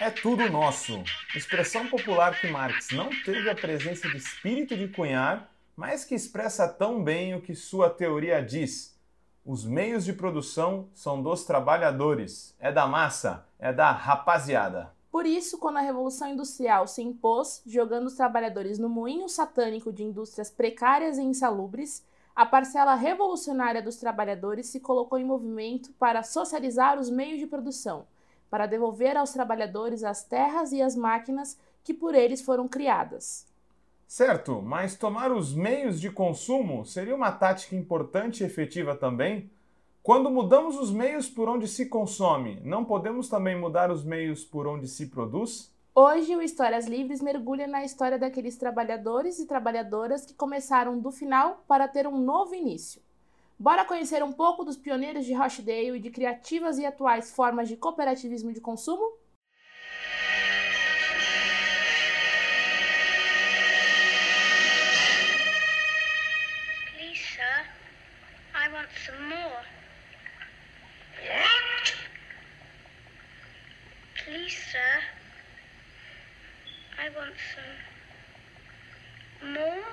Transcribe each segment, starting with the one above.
É tudo nosso. Expressão popular que Marx não teve a presença de espírito de cunhar, mas que expressa tão bem o que sua teoria diz. Os meios de produção são dos trabalhadores, é da massa, é da rapaziada. Por isso, quando a Revolução Industrial se impôs, jogando os trabalhadores no moinho satânico de indústrias precárias e insalubres, a parcela revolucionária dos trabalhadores se colocou em movimento para socializar os meios de produção para devolver aos trabalhadores as terras e as máquinas que por eles foram criadas. Certo, mas tomar os meios de consumo seria uma tática importante e efetiva também? Quando mudamos os meios por onde se consome, não podemos também mudar os meios por onde se produz? Hoje, o Histórias Livres mergulha na história daqueles trabalhadores e trabalhadoras que começaram do final para ter um novo início. Bora conhecer um pouco dos pioneiros de Rochdale e de criativas e atuais formas de cooperativismo de consumo? Please, sir, I want some more. What? Please, sir, I want some more.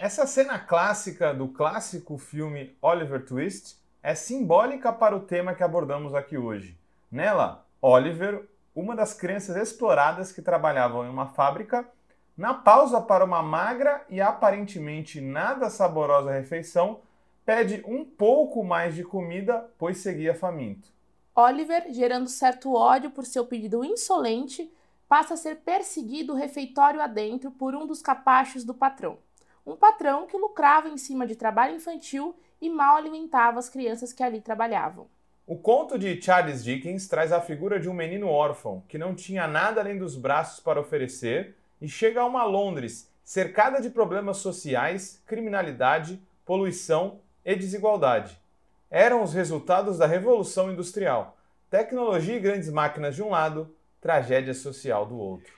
Essa cena clássica do clássico filme Oliver Twist é simbólica para o tema que abordamos aqui hoje. Nela, Oliver, uma das crianças exploradas que trabalhavam em uma fábrica, na pausa para uma magra e aparentemente nada saborosa refeição, pede um pouco mais de comida, pois seguia faminto. Oliver, gerando certo ódio por seu pedido insolente, passa a ser perseguido refeitório adentro por um dos capachos do patrão. Um patrão que lucrava em cima de trabalho infantil e mal alimentava as crianças que ali trabalhavam. O conto de Charles Dickens traz a figura de um menino órfão que não tinha nada além dos braços para oferecer e chega a uma Londres cercada de problemas sociais, criminalidade, poluição e desigualdade. Eram os resultados da Revolução Industrial. Tecnologia e grandes máquinas de um lado, tragédia social do outro.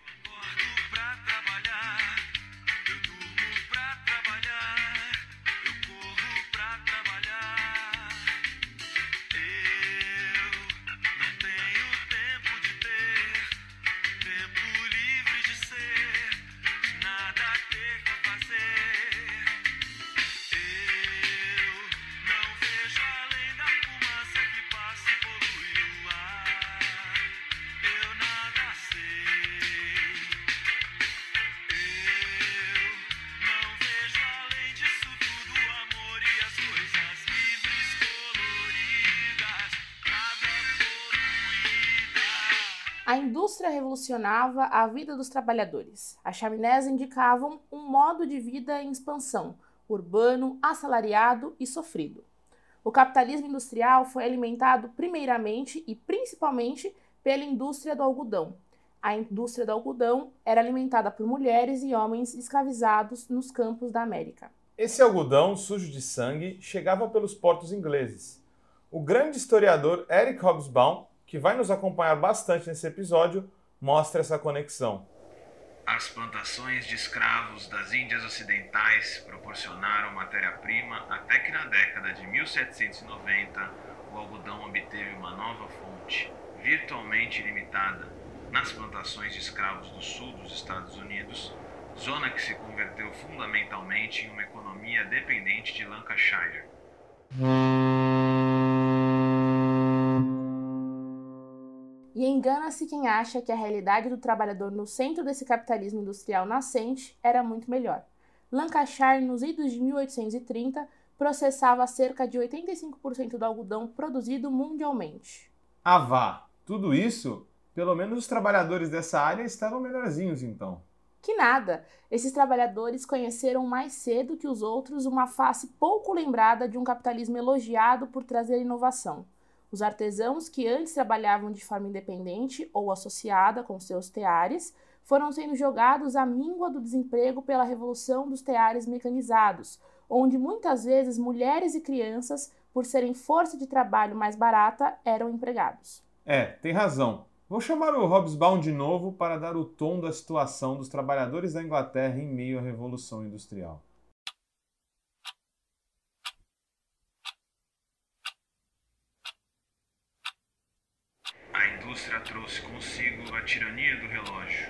A indústria revolucionava a vida dos trabalhadores. As chaminés indicavam um modo de vida em expansão, urbano, assalariado e sofrido. O capitalismo industrial foi alimentado primeiramente e principalmente pela indústria do algodão. A indústria do algodão era alimentada por mulheres e homens escravizados nos campos da América. Esse algodão sujo de sangue chegava pelos portos ingleses. O grande historiador Eric Hobsbawm, que vai nos acompanhar bastante nesse episódio, mostra essa conexão. As plantações de escravos das Índias Ocidentais proporcionaram matéria-prima até que na década de 1790 o algodão obteve uma nova fonte, virtualmente ilimitada, nas plantações de escravos do sul dos Estados Unidos, zona que se converteu fundamentalmente em uma economia dependente de Lancashire. E engana-se quem acha que a realidade do trabalhador no centro desse capitalismo industrial nascente era muito melhor. Lancashire, nos idos de 1830, processava cerca de 85% do algodão produzido mundialmente. Ah vá, tudo isso? Pelo menos os trabalhadores dessa área estavam melhorzinhos então. Que nada! Esses trabalhadores conheceram mais cedo que os outros uma face pouco lembrada de um capitalismo elogiado por trazer inovação. Os artesãos que antes trabalhavam de forma independente ou associada com seus teares foram sendo jogados à míngua do desemprego pela revolução dos teares mecanizados, onde muitas vezes mulheres e crianças, por serem força de trabalho mais barata, eram empregados. É, tem razão. Vou chamar o Hobsbawm de novo para dar o tom da situação dos trabalhadores da Inglaterra em meio à Revolução Industrial. A indústria trouxe consigo a tirania do relógio,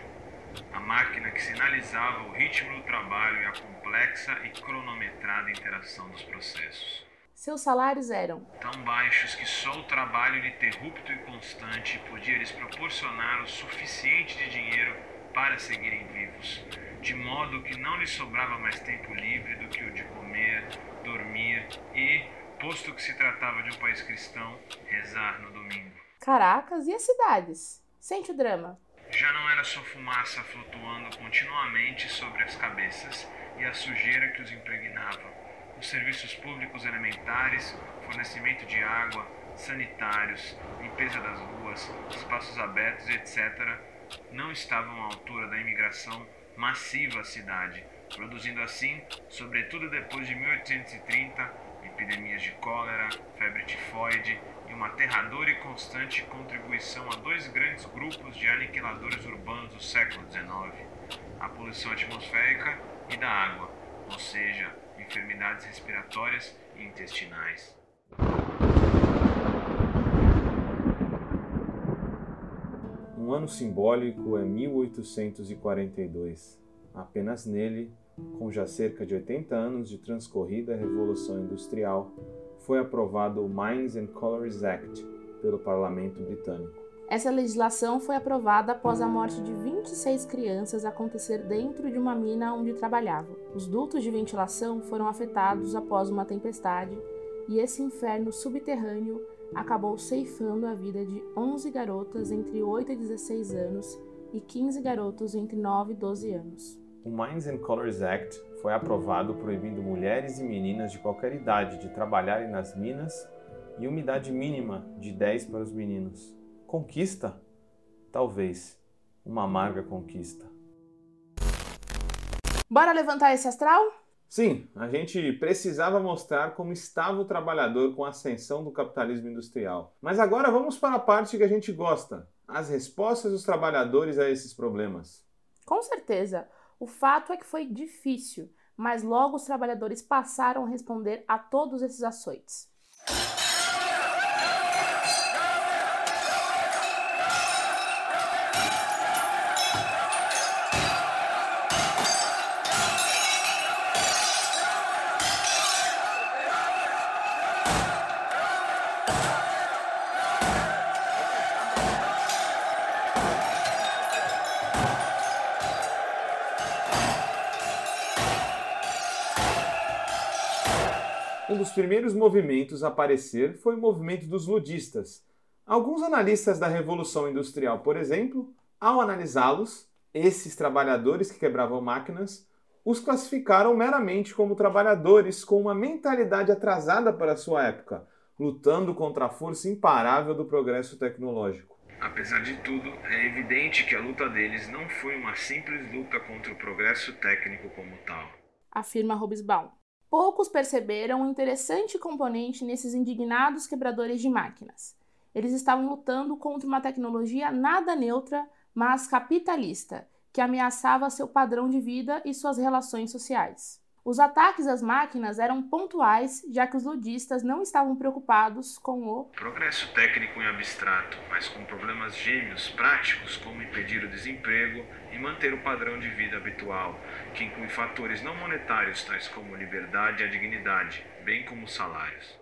a máquina que sinalizava o ritmo do trabalho e a complexa e cronometrada interação dos processos. Seus salários eram Tão baixos que só o trabalho ininterrupto e constante podia lhes proporcionar o suficiente de dinheiro para seguirem vivos, de modo que não lhes sobrava mais tempo livre do que o de comer, dormir e, posto que se tratava de um país cristão, rezar no domingo. Caracas e as cidades. Sente o drama. Já não era só fumaça flutuando continuamente sobre as cabeças e a sujeira que os impregnava. Os serviços públicos elementares, fornecimento de água, sanitários, limpeza das ruas, espaços abertos, etc., não estavam à altura da imigração massiva à cidade, produzindo assim, sobretudo depois de 1830, epidemias de cólera, febre tifoide e uma aterradora e constante contribuição a dois grandes grupos de aniquiladores urbanos do século XIX: a poluição atmosférica e da água, ou seja, enfermidades respiratórias e intestinais. Um ano simbólico é 1842. Apenas nele, com já cerca de 80 anos de transcorrida Revolução Industrial, foi aprovado o Mines and Collieries Act pelo Parlamento Britânico. Essa legislação foi aprovada após a morte de 26 crianças acontecer dentro de uma mina onde trabalhavam. Os dutos de ventilação foram afetados após uma tempestade e esse inferno subterrâneo acabou ceifando a vida de 11 garotas entre 8 e 16 anos e 15 garotos entre 9 e 12 anos. O Mines and Colors Act foi aprovado proibindo mulheres e meninas de qualquer idade de trabalharem nas minas e uma idade mínima de 10 para os meninos. Conquista? Talvez. Uma amarga conquista. Bora levantar esse astral? Sim, a gente precisava mostrar como estava o trabalhador com a ascensão do capitalismo industrial. Mas agora vamos para a parte que a gente gosta: as respostas dos trabalhadores a esses problemas. Com certeza. O fato é que foi difícil, mas logo os trabalhadores passaram a responder a todos esses açoites. Primeiros movimentos a aparecer foi o movimento dos ludistas. Alguns analistas da Revolução Industrial, por exemplo, ao analisá-los, esses trabalhadores que quebravam máquinas, os classificaram meramente como trabalhadores com uma mentalidade atrasada para a sua época, lutando contra a força imparável do progresso tecnológico. Apesar de tudo, é evidente que a luta deles não foi uma simples luta contra o progresso técnico como tal. Afirma Hobsbawm. Poucos perceberam um interessante componente nesses indignados quebradores de máquinas. Eles estavam lutando contra uma tecnologia nada neutra, mas capitalista, que ameaçava seu padrão de vida e suas relações sociais. Os ataques às máquinas eram pontuais, já que os ludistas não estavam preocupados com o Progresso técnico em abstrato, mas com problemas gêmeos práticos como impedir o desemprego e manter o padrão de vida habitual, que inclui fatores não monetários tais como liberdade e a dignidade, bem como salários.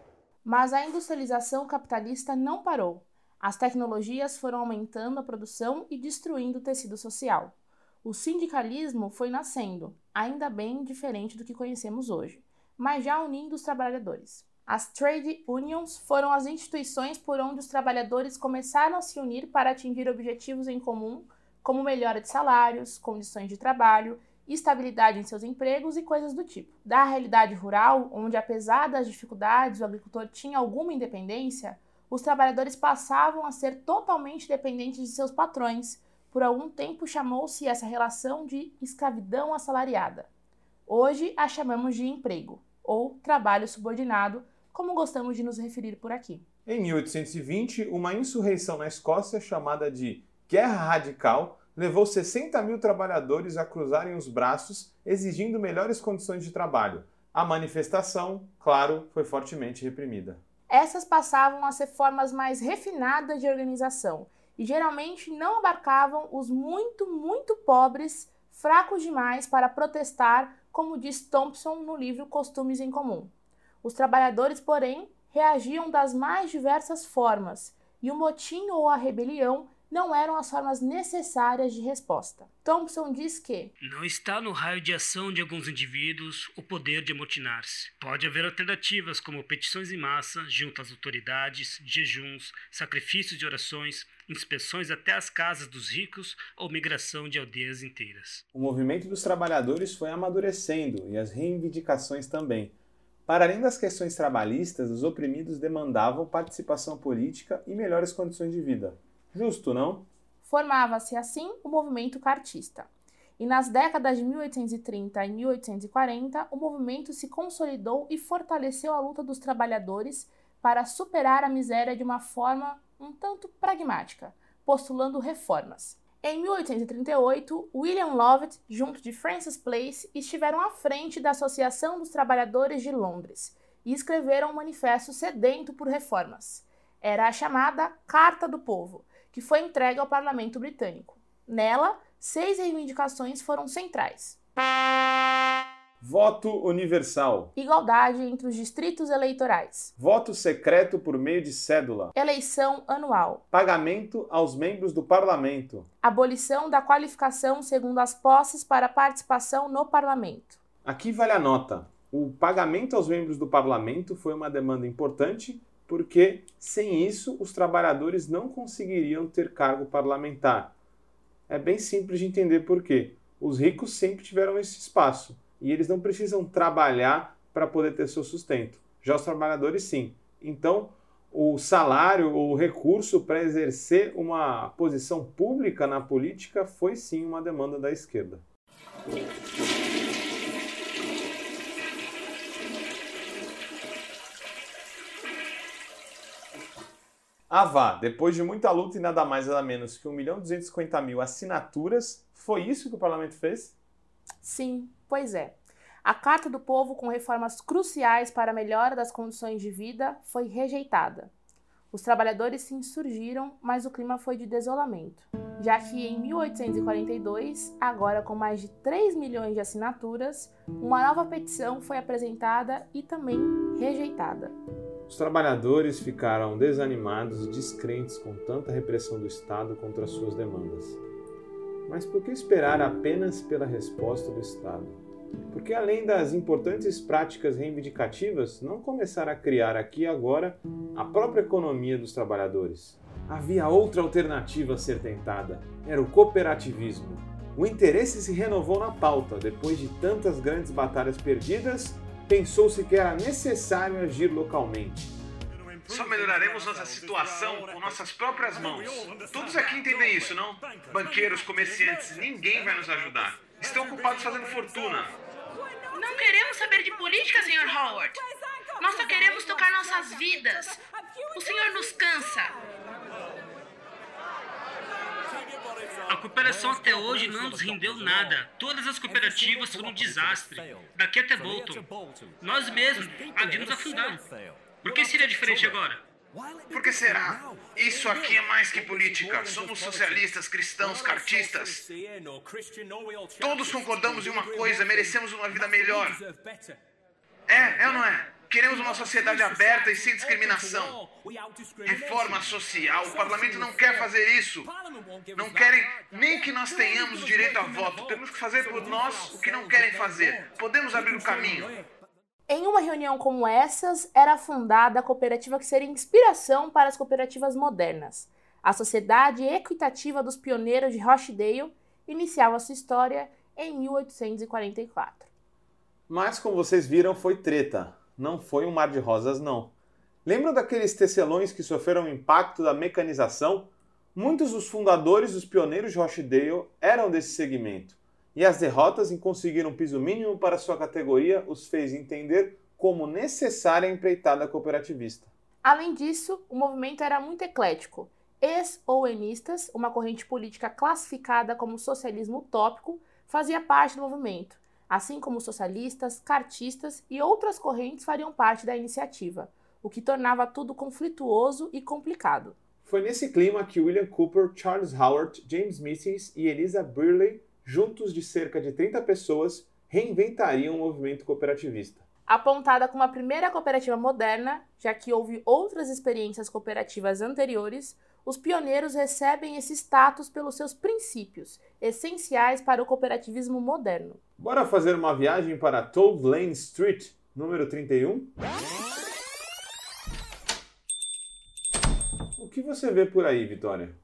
Mas a industrialização capitalista não parou. As tecnologias foram aumentando a produção e destruindo o tecido social. O sindicalismo foi nascendo, ainda bem diferente do que conhecemos hoje, mas já unindo os trabalhadores. As trade unions foram as instituições por onde os trabalhadores começaram a se unir para atingir objetivos em comum, como melhora de salários, condições de trabalho, estabilidade em seus empregos e coisas do tipo. Da realidade rural, onde apesar das dificuldades o agricultor tinha alguma independência, os trabalhadores passavam a ser totalmente dependentes de seus patrões. Por algum tempo chamou-se essa relação de escravidão assalariada. Hoje a chamamos de emprego, ou trabalho subordinado, como gostamos de nos referir por aqui. Em 1820, uma insurreição na Escócia chamada de Guerra Radical levou 60 mil trabalhadores a cruzarem os braços exigindo melhores condições de trabalho. A manifestação, claro, foi fortemente reprimida. Essas passavam a ser formas mais refinadas de organização e geralmente não abarcavam os muito, muito pobres, fracos demais para protestar, como diz Thompson no livro Costumes em Comum. Os trabalhadores, porém, reagiam das mais diversas formas, e o motim ou a rebelião não eram as formas necessárias de resposta. Thompson diz que não está no raio de ação de alguns indivíduos o poder de amotinar-se. Pode haver alternativas como petições em massa junto às autoridades, jejuns, sacrifícios de orações, inspeções até as casas dos ricos ou migração de aldeias inteiras. O movimento dos trabalhadores foi amadurecendo e as reivindicações também. Para além das questões trabalhistas, os oprimidos demandavam participação política e melhores condições de vida. Justo, não? Formava-se assim o movimento cartista. E nas décadas de 1830 e 1840, o movimento se consolidou e fortaleceu a luta dos trabalhadores para superar a miséria de uma forma um tanto pragmática, postulando reformas. Em 1838, William Lovett, junto de Francis Place, estiveram à frente da Associação dos Trabalhadores de Londres e escreveram um manifesto sedento por reformas. Era a chamada Carta do Povo, que foi entregue ao parlamento britânico. Nela, seis reivindicações foram centrais. Voto universal. Igualdade entre os distritos eleitorais. Voto secreto por meio de cédula. Eleição anual. Pagamento aos membros do parlamento. Abolição da qualificação segundo as posses para participação no parlamento. Aqui vale a nota. O pagamento aos membros do parlamento foi uma demanda importante porque sem isso os trabalhadores não conseguiriam ter cargo parlamentar. É bem simples de entender por quê. Os ricos sempre tiveram esse espaço e eles não precisam trabalhar para poder ter seu sustento. Já os trabalhadores sim. Então, o salário ou o recurso para exercer uma posição pública na política foi sim uma demanda da esquerda. Ah vá, depois de muita luta e nada mais nada menos que 1 milhão 250 mil assinaturas, foi isso que o parlamento fez? Sim, pois é. A Carta do Povo, com reformas cruciais para a melhora das condições de vida, foi rejeitada. Os trabalhadores se insurgiram, mas o clima foi de desolamento, já que em 1842, agora com mais de 3 milhões de assinaturas, uma nova petição foi apresentada e também rejeitada. Os trabalhadores ficaram desanimados e descrentes com tanta repressão do Estado contra suas demandas. Mas por que esperar apenas pela resposta do Estado? Porque além das importantes práticas reivindicativas, não começar a criar aqui e agora a própria economia dos trabalhadores? Havia outra alternativa a ser tentada: era o cooperativismo. O interesse se renovou na pauta depois de tantas grandes batalhas perdidas pensou-se que era necessário agir localmente. Só melhoraremos nossa situação com nossas próprias mãos. Todos aqui entendem isso, não? Banqueiros, comerciantes, ninguém vai nos ajudar. Estão ocupados fazendo fortuna. Não queremos saber de política, Sr. Howard. Nós só queremos tocar nossas vidas. O senhor nos cansa. A cooperação até hoje não nos rendeu nada. Todas as cooperativas foram um desastre. Daqui até Bolton. Nós mesmos agimos a fundar. Por que seria diferente agora? Por que será? Isso aqui é mais que política. Somos socialistas, cristãos, cartistas. Todos concordamos em uma coisa: merecemos uma vida melhor. É, é ou não é? Queremos uma sociedade aberta e sem discriminação. Reforma social. O parlamento não quer fazer isso. Não querem nem que nós tenhamos direito a voto. Temos que fazer por nós o que não querem fazer. Podemos abrir o caminho. Em uma reunião como essas, era fundada a cooperativa que seria inspiração para as cooperativas modernas. A Sociedade Equitativa dos Pioneiros de Rochdale iniciava sua história em 1844. Mas, como vocês viram, foi treta. Não foi um mar de rosas, não. Lembram daqueles tecelões que sofreram o impacto da mecanização? Muitos dos fundadores dos pioneiros de Rochdale eram desse segmento e as derrotas em conseguir um piso mínimo para sua categoria os fez entender como necessária a empreitada cooperativista. Além disso, o movimento era muito eclético. Ex-ouenistas, uma corrente política classificada como socialismo utópico, fazia parte do movimento, assim como socialistas, cartistas e outras correntes fariam parte da iniciativa, o que tornava tudo conflituoso e complicado. Foi nesse clima que William Cooper, Charles Howard, James Mises e Elisa Burley, juntos de cerca de 30 pessoas, reinventariam o movimento cooperativista. Apontada como a primeira cooperativa moderna, já que houve outras experiências cooperativas anteriores, os pioneiros recebem esse status pelos seus princípios, essenciais para o cooperativismo moderno. Bora fazer uma viagem para Toad Lane Street, número 31? O que você vê por aí, Vitória?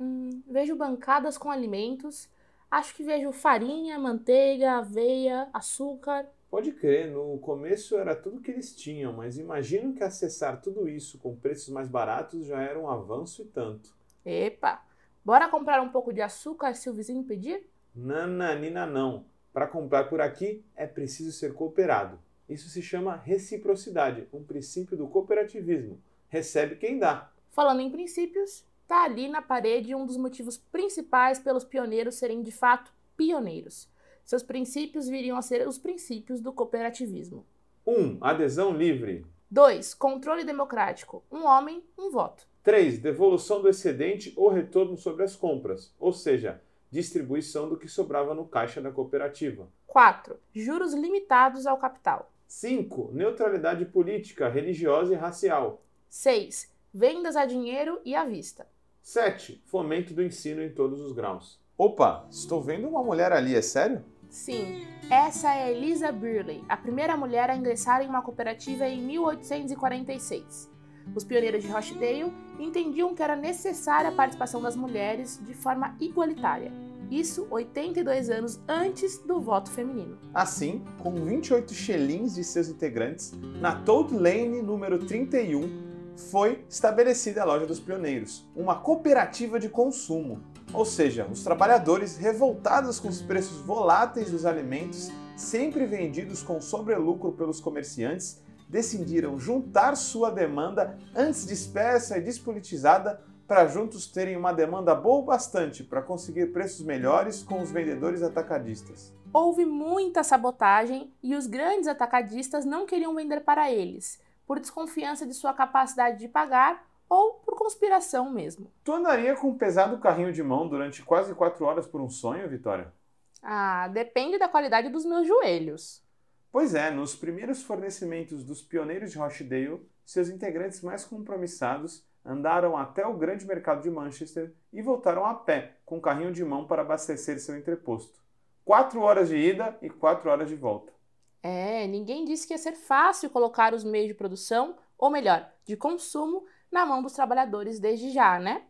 Hum, vejo bancadas com alimentos. Acho que vejo farinha, manteiga, aveia, açúcar. Pode crer, no começo era tudo que eles tinham, mas imagino que acessar tudo isso com preços mais baratos já era um avanço e tanto. Epa! Bora comprar um pouco de açúcar se o vizinho pedir? Nananina não. Para comprar por aqui é preciso ser cooperado. Isso se chama reciprocidade, um princípio do cooperativismo. Recebe quem dá. Falando em princípios, tá ali na parede um dos motivos principais pelos pioneiros serem de fato pioneiros. Seus princípios viriam a ser os princípios do cooperativismo. 1. Um, adesão livre. 2. Controle democrático. Um homem, um voto. 3. Devolução do excedente ou retorno sobre as compras, ou seja, distribuição do que sobrava no caixa da cooperativa. 4. Juros limitados ao capital. 5. Neutralidade política, religiosa e racial. 6. Vendas a dinheiro e à vista. 7. Fomento do ensino em todos os graus. Opa, estou vendo uma mulher ali, é sério? Sim, essa é Elisa Burley, a primeira mulher a ingressar em uma cooperativa em 1846. Os pioneiros de Rochdale entendiam que era necessária a participação das mulheres de forma igualitária. Isso 82 anos antes do voto feminino. Assim, com 28 xelins de seus integrantes, na Toad Lane número 31 foi estabelecida a Loja dos Pioneiros, uma cooperativa de consumo. Ou seja, os trabalhadores, revoltados com os preços voláteis dos alimentos, sempre vendidos com sobrelucro pelos comerciantes, decidiram juntar sua demanda antes dispersa e despolitizada para juntos terem uma demanda boa o bastante para conseguir preços melhores com os vendedores atacadistas. Houve muita sabotagem e os grandes atacadistas não queriam vender para eles, por desconfiança de sua capacidade de pagar ou por conspiração mesmo. Tu andaria com um pesado carrinho de mão durante quase quatro horas por um sonho, Vitória? Ah, depende da qualidade dos meus joelhos. Pois é, nos primeiros fornecimentos dos pioneiros de Rochdale, seus integrantes mais compromissados andaram até o grande mercado de Manchester e voltaram a pé, com carrinho de mão para abastecer seu entreposto. Quatro horas de ida e quatro horas de volta. É, ninguém disse que ia ser fácil colocar os meios de produção, ou melhor, de consumo, na mão dos trabalhadores desde já, né?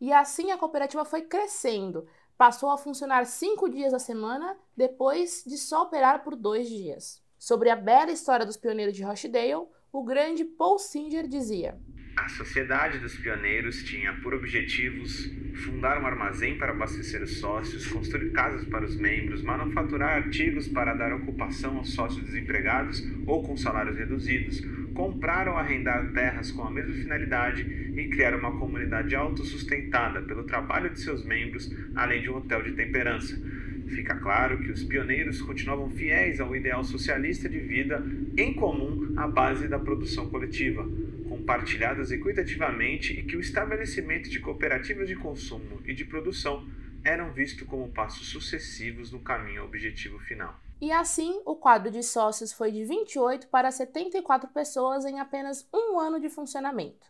E assim a cooperativa foi crescendo, passou a funcionar cinco dias a semana, depois de só operar por dois dias. Sobre a bela história dos pioneiros de Rochdale, o grande Paul Singer dizia: A Sociedade dos Pioneiros tinha por objetivos fundar um armazém para abastecer os sócios, construir casas para os membros, manufaturar artigos para dar ocupação aos sócios desempregados ou com salários reduzidos, comprar ou arrendar terras com a mesma finalidade e criar uma comunidade autossustentada pelo trabalho de seus membros, além de um hotel de temperança. Fica claro que os pioneiros continuavam fiéis ao ideal socialista de vida em comum à base da produção coletiva, compartilhadas equitativamente e que o estabelecimento de cooperativas de consumo e de produção eram vistos como passos sucessivos no caminho ao objetivo final. E assim, o quadro de sócios foi de 28 para 74 pessoas em apenas um ano de funcionamento.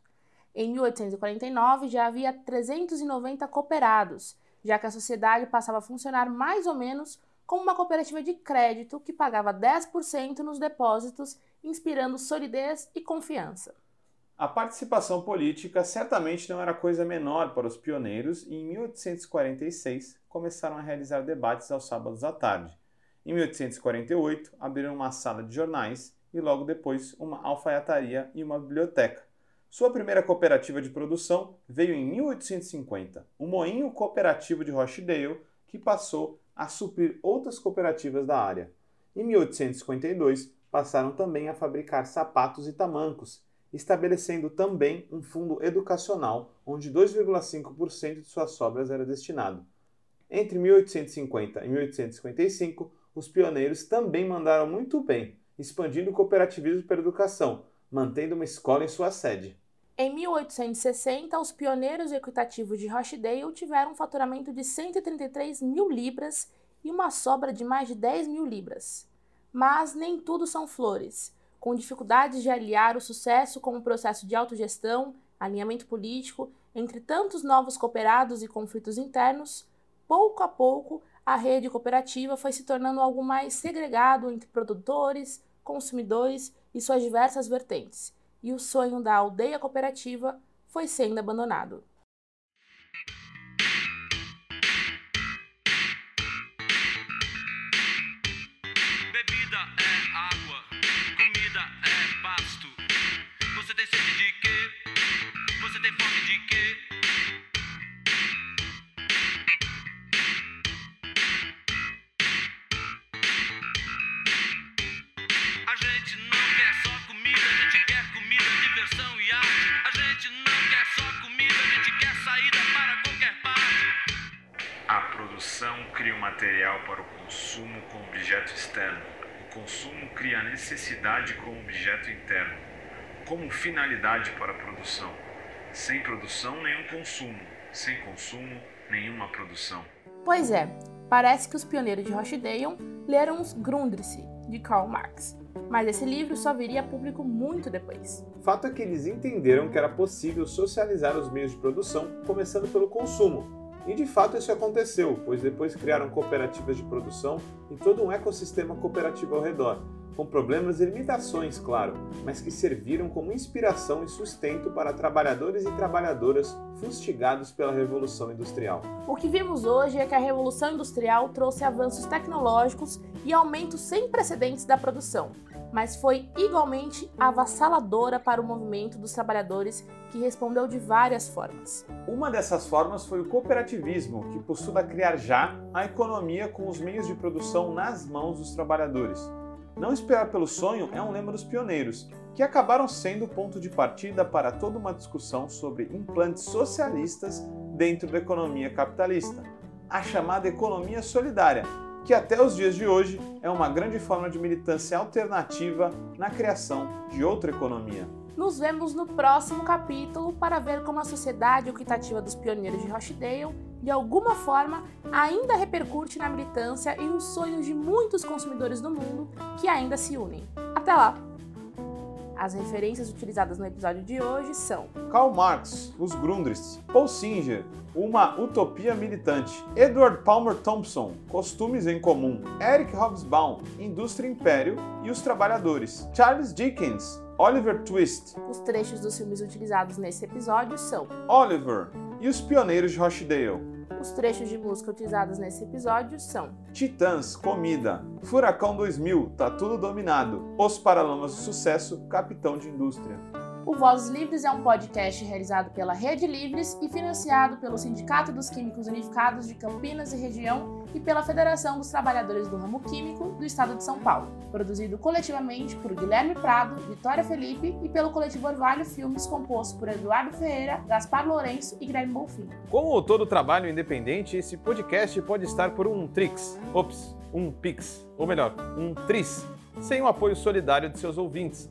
Em 1849 já havia 390 cooperados, já que a sociedade passava a funcionar mais ou menos como uma cooperativa de crédito que pagava 10% nos depósitos, inspirando solidez e confiança. A participação política certamente não era coisa menor para os pioneiros e em 1846 começaram a realizar debates aos sábados à tarde. Em 1848 abriram uma sala de jornais e logo depois uma alfaiataria e uma biblioteca. Sua primeira cooperativa de produção veio em 1850, o Moinho Cooperativo de Rochdale, que passou a suprir outras cooperativas da área. Em 1852 passaram também a fabricar sapatos e tamancos estabelecendo também um fundo educacional, onde 2,5% de suas sobras era destinado. Entre 1850 e 1855, os pioneiros também mandaram muito bem, expandindo o cooperativismo pela educação, mantendo uma escola em sua sede. Em 1860, os pioneiros equitativos de Rochdale tiveram um faturamento de 133 mil libras e uma sobra de mais de 10 mil libras. Mas nem tudo são flores. Com dificuldades de aliar o sucesso com o processo de autogestão, alinhamento político, entre tantos novos cooperados e conflitos internos, pouco a pouco a rede cooperativa foi se tornando algo mais segregado entre produtores, consumidores e suas diversas vertentes e o sonho da aldeia cooperativa foi sendo abandonado. Material para o consumo como objeto externo. O consumo cria a necessidade como objeto interno, como finalidade para a produção. Sem produção, nenhum consumo. Sem consumo, nenhuma produção. Pois é, parece que os pioneiros de Rochdale leram os Grundrisse, de Karl Marx. Mas esse livro só viria a público muito depois. Fato é que eles entenderam que era possível socializar os meios de produção, começando pelo consumo. E de fato isso aconteceu, pois depois criaram cooperativas de produção e todo um ecossistema cooperativo ao redor, com problemas e limitações, claro, mas que serviram como inspiração e sustento para trabalhadores e trabalhadoras fustigados pela Revolução Industrial. O que vimos hoje é que a Revolução Industrial trouxe avanços tecnológicos e aumentos sem precedentes da produção, mas foi igualmente avassaladora para o movimento dos trabalhadores que respondeu de várias formas. Uma dessas formas foi o cooperativismo, que postula criar já a economia com os meios de produção nas mãos dos trabalhadores. Não esperar pelo sonho é um lema dos pioneiros, que acabaram sendo o ponto de partida para toda uma discussão sobre implantes socialistas dentro da economia capitalista, a chamada economia solidária, que até os dias de hoje é uma grande forma de militância alternativa na criação de outra economia. Nos vemos no próximo capítulo para ver como a sociedade equitativa dos pioneiros de Rochdale, de alguma forma, ainda repercute na militância e nos sonhos de muitos consumidores do mundo que ainda se unem. Até lá! As referências utilizadas no episódio de hoje são Karl Marx, Os Grundrisse, Paul Singer, Uma Utopia Militante, Edward Palmer Thompson, Costumes em Comum, Eric Hobsbawm, Indústria Império e Os Trabalhadores, Charles Dickens, Oliver Twist, os trechos dos filmes utilizados nesse episódio são Oliver e Os Pioneiros de Rochdale, os trechos de música utilizados nesse episódio são Titãs, Comida, Furacão 2000, Tá Tudo Dominado, Os Paralamas do Sucesso, Capitão de Indústria. O Vozes Livres é um podcast realizado pela Rede Livres e financiado pelo Sindicato dos Químicos Unificados de Campinas e Região e pela Federação dos Trabalhadores do Ramo Químico do Estado de São Paulo. Produzido coletivamente por Guilherme Prado, Vitória Felipe e pelo coletivo Orvalho Filmes, composto por Eduardo Ferreira, Gaspar Lourenço e Guilherme Bonfim. Como todo trabalho independente, esse podcast pode estar por um Trix, ops, um Pix, ou melhor, um Tris, sem o apoio solidário de seus ouvintes.